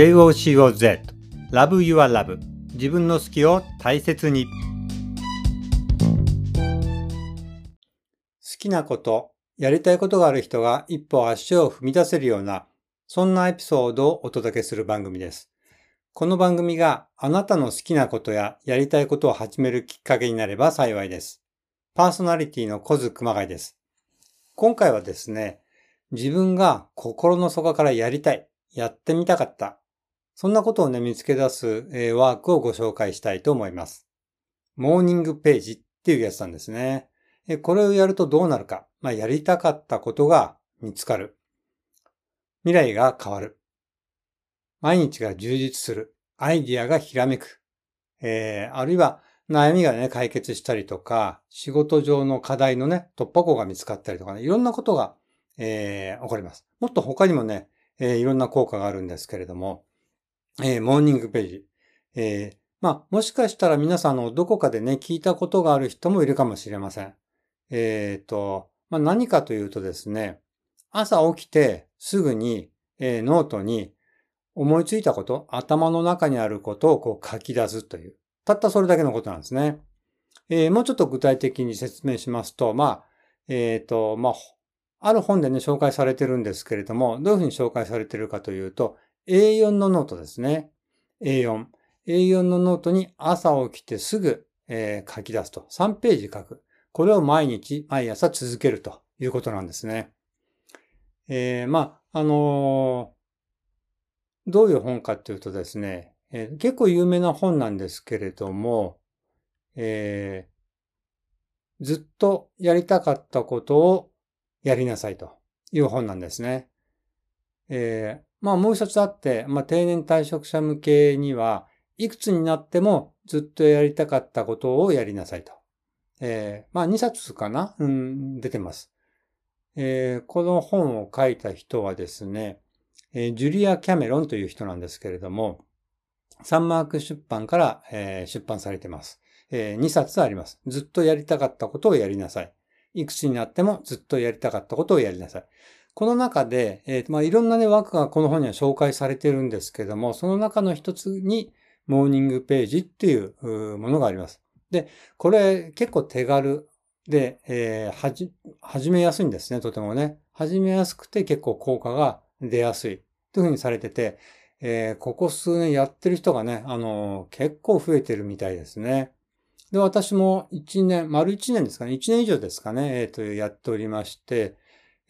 JOCOZ Love Your Love 自分の好きを大切に。好きなことやりたいことがある人が一歩足を踏み出せるようなそんなエピソードをお届けする番組です。この番組があなたの好きなことややりたいことを始めるきっかけになれば幸いです。パーソナリティの小津熊谷です。今回はですね自分が心の底からやりたいやってみたかった。そんなことをね、見つけ出す、えワークをご紹介したいと思います。モーニングページっていうやつなんですね。えこれをやるとどうなるか。まあ、やりたかったことが見つかる。未来が変わる。毎日が充実する。アイディアがひらめく。えー、あるいは悩みがね、解決したりとか、仕事上の課題のね、突破口が見つかったりとかね、いろんなことが、えー、起こります。もっと他にもね、えー、いろんな効果があるんですけれども、えー、モーニングページ。えー、まあ、もしかしたら皆さんのどこかでね、聞いたことがある人もいるかもしれません。えっ、と、まあ、何かというとですね、朝起きてすぐに、えー、ノートに思いついたこと、頭の中にあることをこう書き出すという、たったそれだけのことなんですね。えー、もうちょっと具体的に説明しますと、まあ、えっ、ー、と、まあ、ある本でね、紹介されてるんですけれども、どういうふうに紹介されてるかというと、A4 のノートですね。A4。A4 のノートに朝起きてすぐ、えー、書き出すと。3ページ書く。これを毎日、毎朝続けるということなんですね。えー、まあ、あのー、どういう本かっていうとですね、えー、結構有名な本なんですけれども、えー、ずっとやりたかったことをやりなさいという本なんですね。え、まあもう一つあって、まあ定年退職者向けには、いくつになってもずっとやりたかったことをやりなさいと。えー、まあ2冊かなうん、出てます。えー、この本を書いた人はですね、えー、ジュリア・キャメロンという人なんですけれども、サンマーク出版から、えー、出版されてます。えー、2冊あります。ずっとやりたかったことをやりなさい。いくつになってもずっとやりたかったことをやりなさい。この中で、えー、まあ、いろんなね、枠がこの本には紹介されてるんですけども、その中の一つに、モーニングページっていうものがあります。で、これ結構手軽で、えー、はじ、始めやすいんですね、とてもね。始めやすくて結構効果が出やすい。というふうにされてて、えー、ここ数年やってる人がね、あのー、結構増えてるみたいですね。で、私も1年、丸1年ですかね、1年以上ですかね、え、ー、と、やっておりまして、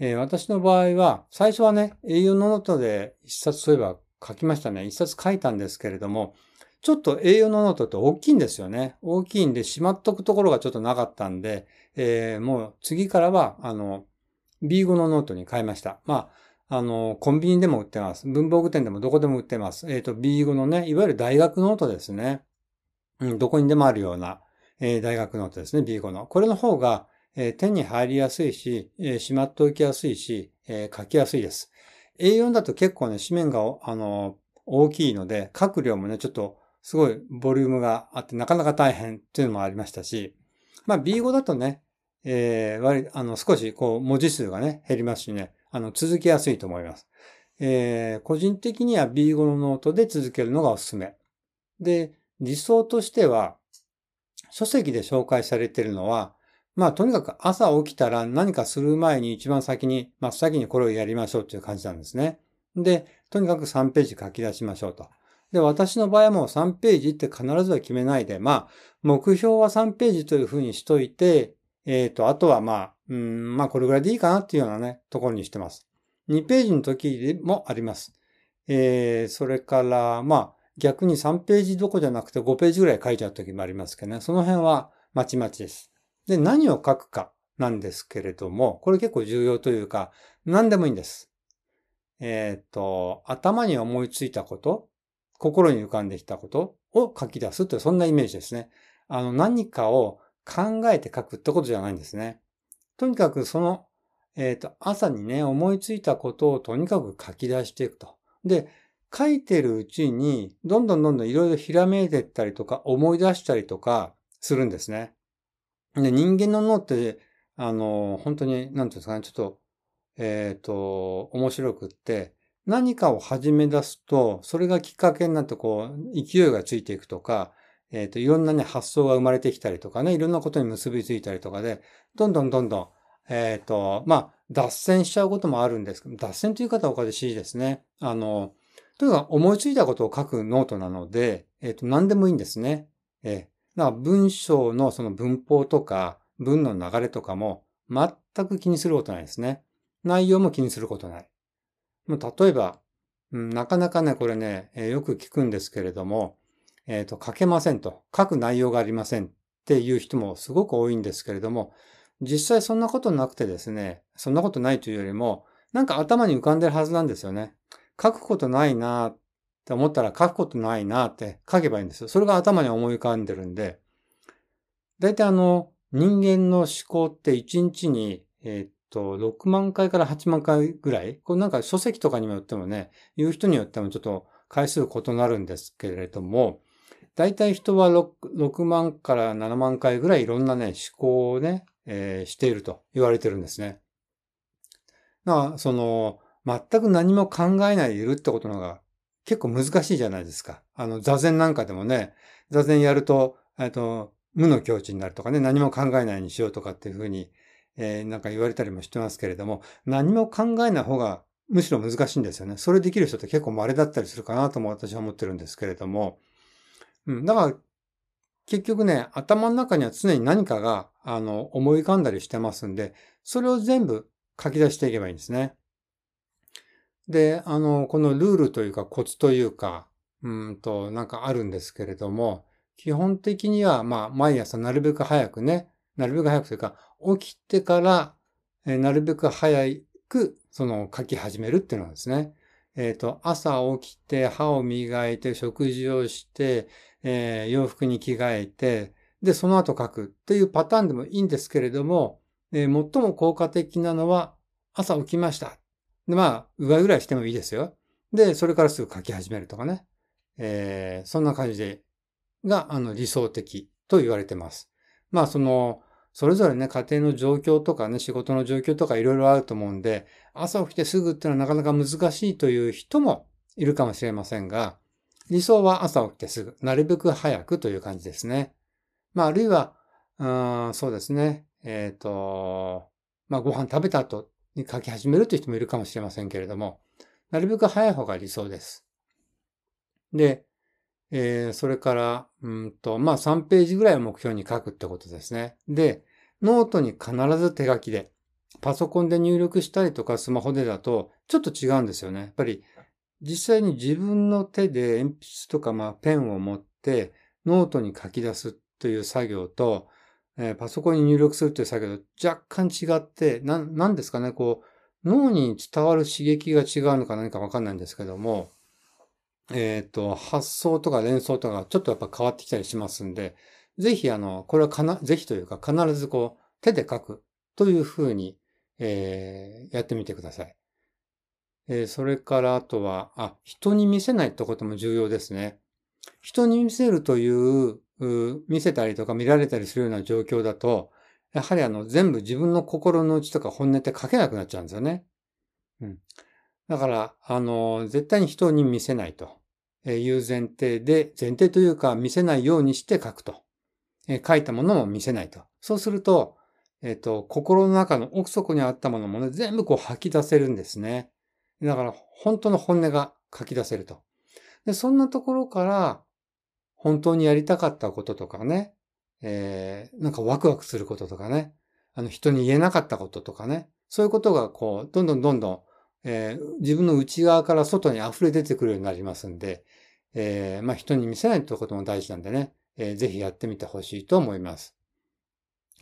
えー、私の場合は、最初はね、A4 のノートで一冊そういえば書きましたね。一冊書いたんですけれども、ちょっと A4 のノートって大きいんですよね。大きいんで、しまっとくところがちょっとなかったんで、えー、もう次からは、あの、B5 のノートに変えました。まあ、あの、コンビニでも売ってます。文房具店でもどこでも売ってます。えっ、ー、と、B5 のね、いわゆる大学ノートですね。うん、どこにでもあるような、えー、大学ノートですね、B5 の。これの方が、え、手に入りやすいし、え、しまっておきやすいし、え、書きやすいです。A4 だと結構ね、紙面が、あの、大きいので、書く量もね、ちょっとすごいボリュームがあって、なかなか大変っていうのもありましたし、まあ B5 だとね、えー、割、あの、少しこう、文字数がね、減りますしね、あの、続けやすいと思います。えー、個人的には B5 のノートで続けるのがおすすめ。で、理想としては、書籍で紹介されているのは、まあとにかく朝起きたら何かする前に一番先に、真っ先にこれをやりましょうっていう感じなんですね。で、とにかく3ページ書き出しましょうと。で、私の場合はもう3ページって必ずは決めないで、まあ、目標は3ページというふうにしといて、えっ、ー、と、あとはまあ、うん、まあこれぐらいでいいかなっていうようなね、ところにしてます。2ページの時もあります。えー、それから、まあ、逆に3ページどこじゃなくて5ページぐらい書いちゃう時もありますけどね。その辺はまちまちです。で、何を書くかなんですけれども、これ結構重要というか、何でもいいんです。えっ、と、頭に思いついたこと、心に浮かんできたことを書き出すというそんなイメージですね。あの、何かを考えて書くってことじゃないんですね。とにかくその、えっ、と、朝にね、思いついたことをとにかく書き出していくと。で、書いてるうちに、どんどんどんどんいろいろひらめいてったりとか、思い出したりとかするんですね。で、人間の脳って、あの、本当に、なんていうんですかね、ちょっと、えっ、ー、と、面白くって、何かを始め出すと、それがきっかけになってこう、勢いがついていくとか、えっ、ー、と、いろんなね、発想が生まれてきたりとかね、いろんなことに結びついたりとかで、どんどんどんどん、えっ、ー、と、まあ、脱線しちゃうこともあるんですけど、脱線という方はおかしいですね。あの、というか、思いついたことを書くノートなので、えっ、ー、と、何でもいいんですね。え、だから文章のその文法とか、文の流れとかも、全く気にすることないですね。内容も気にすることない。例えば、うん、なかなかね、これね、えー、よく聞くんですけれども、えっ、ー、と、書けませんと、書く内容がありませんっていう人もすごく多いんですけれども、実際そんなことなくてですね、そんなことないというよりも、なんか頭に浮かんでるはずなんですよね。書くことないなっって思ったら書くことないなって書けばいいんですよ。それが頭に思い浮かんでるんで、だいたいあの、人間の思考って1日に、えー、っと、6万回から8万回ぐらいこれなんか書籍とかにもよってもね、言う人によってもちょっと回数異なるんですけれども、大体人は 6, 6万から7万回ぐらいいろんなね、思考をね、えー、していると言われてるんですね。まあ、その、全く何も考えないでいるってことのが結構難しいじゃないですか。あの、座禅なんかでもね、座禅やると、えっと、無の境地になるとかね、何も考えないにしようとかっていうふうに、えー、なんか言われたりもしてますけれども、何も考えない方がむしろ難しいんですよね。それできる人って結構稀だったりするかなとも私は思ってるんですけれども、うん、だから、結局ね、頭の中には常に何かが、あの、思い浮かんだりしてますんで、それを全部書き出していけばいいんですね。で、あの、このルールというかコツというか、うんと、なんかあるんですけれども、基本的には、まあ、毎朝なるべく早くね、なるべく早くというか、起きてから、えなるべく早く、その、書き始めるっていうのはですね、えっ、ー、と、朝起きて、歯を磨いて、食事をして、えー、洋服に着替えて、で、その後書くっていうパターンでもいいんですけれども、えー、最も効果的なのは、朝起きました。で、まあ、上ぐらいしてもいいですよ。で、それからすぐ書き始めるとかね。えー、そんな感じでが、あの、理想的と言われてます。まあ、その、それぞれね、家庭の状況とかね、仕事の状況とかいろいろあると思うんで、朝起きてすぐっていうのはなかなか難しいという人もいるかもしれませんが、理想は朝起きてすぐ、なるべく早くという感じですね。まあ、あるいは、うんそうですね、えっ、ー、と、まあ、ご飯食べた後に書き始めるという人もいるかもしれませんけれども、なるべく早い方が理想です。で、えー、それから、うんと、まあ3ページぐらいを目標に書くってことですね。で、ノートに必ず手書きで、パソコンで入力したりとかスマホでだとちょっと違うんですよね。やっぱり実際に自分の手で鉛筆とかまあペンを持ってノートに書き出すという作業と、えー、パソコンに入力するという作業と若干違って、な、なんですかね、こう、脳に伝わる刺激が違うのか何かわかんないんですけども、えっ、ー、と、発想とか連想とかちょっとやっぱ変わってきたりしますんで、ぜひあの、これはかな、ぜひというか必ずこう、手で書くというふうに、えー、やってみてください。えー、それからあとは、あ、人に見せないってことも重要ですね。人に見せるとい、う見せたりとか見られたりするような状況だと、やはりあの、全部自分の心の内とか本音って書けなくなっちゃうんですよね。うん。だから、あの、絶対に人に見せないと。いう前提で、前提というか見せないようにして書くと。書いたものも見せないと。そうすると、えっ、と、心の中の奥底にあったものもね、全部こう吐き出せるんですね。だから、本当の本音が書き出せると。で、そんなところから、本当にやりたかったこととかね、えー、なんかワクワクすることとかね、あの人に言えなかったこととかね、そういうことがこう、どんどんどんどんえー、自分の内側から外に溢れ出てくるようになりますんで、えー、まあ人に見せないということも大事なんでね、えー、ぜひやってみてほしいと思います。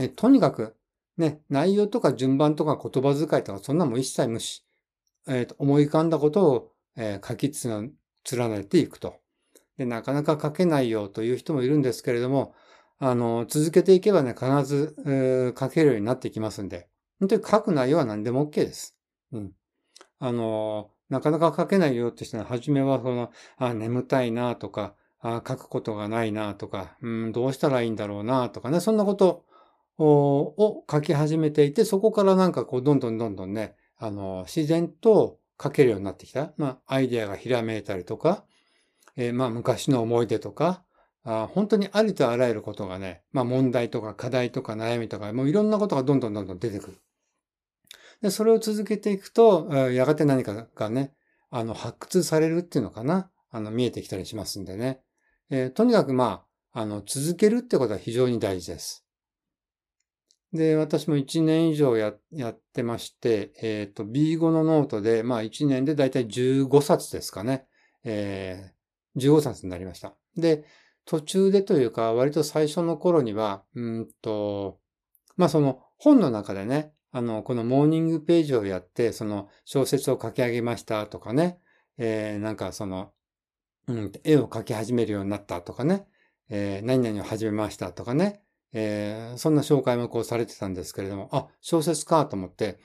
えとにかく、ね、内容とか順番とか言葉遣いとかそんなも一切無視。えー、と思い浮かんだことを、えー書き連ねていくとで。なかなか書けないよという人もいるんですけれども、あの、続けていけばね、必ず、書けるようになってきますんで、本当に書く内容は何でも OK です。うん。あの、なかなか書けないよって人は、初めはその、あ、眠たいなとか、あ、書くことがないなとか、うん、どうしたらいいんだろうなとかね、そんなことを書き始めていて、そこからなんかこう、どんどんどんどんね、あの、自然と書けるようになってきた。まあ、アイデアがひらめいたりとか、えー、まあ、昔の思い出とか、あ本当にありとあらゆることがね、まあ、問題とか課題とか悩みとか、もういろんなことがどんどんどんどん出てくる。で、それを続けていくと、やがて何かがね、あの、発掘されるっていうのかな。あの、見えてきたりしますんでね。えー、とにかくまあ、あの、続けるってことは非常に大事です。で、私も1年以上ややってまして、えっ、ー、と、B5 のノートで、まあ1年でだいたい15冊ですかね。えー、15冊になりました。で、途中でというか、割と最初の頃には、うんと、まあその本の中でね、あの、このモーニングページをやって、その小説を書き上げましたとかね、えー、なんかその、うん、絵を描き始めるようになったとかね、えー、何々を始めましたとかね、えー、そんな紹介もこうされてたんですけれども、あ、小説かと思って、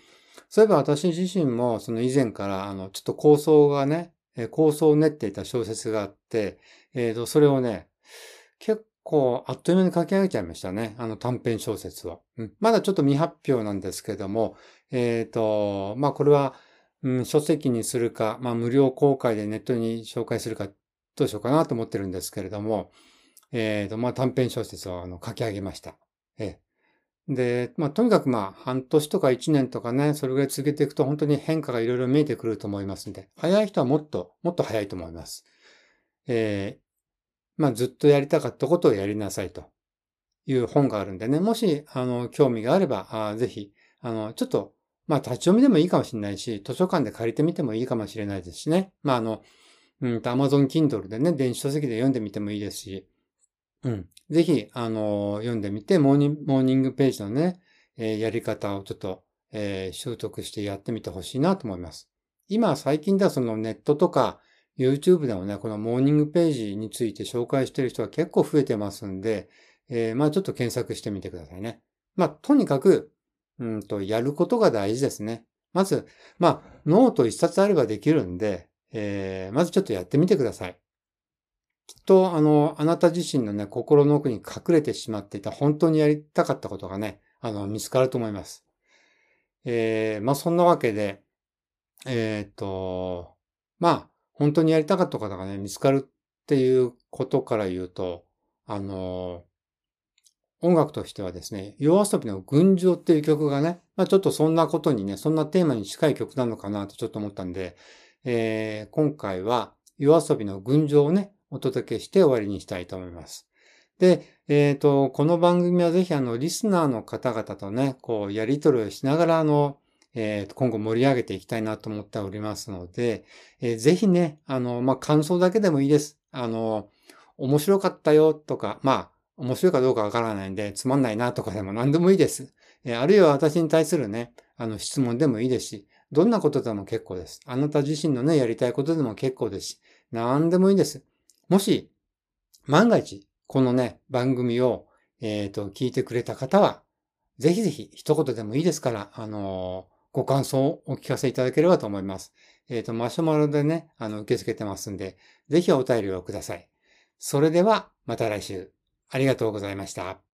そういえば私自身もその以前からあのちょっと構想がね、え構想を練っていた小説があって、えー、とそれをね、結構あっという間に書き上げちゃいましたね。あの短編小説を。うん、まだちょっと未発表なんですけども、えっ、ー、と、まあこれは、うん、書籍にするか、まあ無料公開でネットに紹介するか、どうしようかなと思ってるんですけれども、えっ、ー、と、まあ短編小説をあの書き上げました。えー、で、まあとにかくまあ半年とか一年とかね、それぐらい続けていくと本当に変化がいろいろ見えてくると思いますんで、早い人はもっと、もっと早いと思います。えまあずっとやりたかったことをやりなさいという本があるんでね、もし、あの、興味があれば、あぜひ、あの、ちょっと、まあ立ち読みでもいいかもしれないし、図書館で借りてみてもいいかもしれないですしね。まああの、うんと、Amazon Kindle でね、電子書籍で読んでみてもいいですし、うん。ぜひ、あの、読んでみて、モーニング、モーニングページのね、えー、やり方をちょっと、えー、習得してやってみてほしいなと思います。今、最近ではそのネットとか、YouTube でもね、このモーニングページについて紹介してる人が結構増えてますんで、えー、まあちょっと検索してみてくださいね。まあとにかく、うんと、やることが大事ですね。まず、まあノート一冊あればできるんで、えー、まずちょっとやってみてください。きっと、あの、あなた自身のね、心の奥に隠れてしまっていた本当にやりたかったことがね、あの、見つかると思います。えー、まあそんなわけで、えっ、と、まあ、本当にやりたかった方がね、見つかるっていうことから言うと、あの、音楽としてはですね、夜遊びの群青っていう曲がね、まあちょっとそんなことにね、そんなテーマに近い曲なのかなとちょっと思ったんで、えー、今回は夜遊びの群青をね、お届けして終わりにしたいと思います。で、えっ、ー、と、この番組はぜひあの、リスナーの方々とね、こう、やりとりをしながら、あの、えー、今後盛り上げていきたいなと思っておりますので、えー、ぜひね、あの、まあ、感想だけでもいいです。あの、面白かったよとか、まあ、面白いかどうかわからないんで、つまんないなとかでも何でもいいです。えー、あるいは私に対するね、あの、質問でもいいですし、どんなことでも結構です。あなた自身のね、やりたいことでも結構ですし、何でもいいです。もし、万が一、このね、番組を、えっ、ー、と、聞いてくれた方は、ぜひぜひ一言でもいいですから、あのご感想をお聞かせいただければと思います。えっ、ー、と、マシュマロでね、あの、受け付けてますんで、ぜひお便りをください。それでは、また来週。ありがとうございました。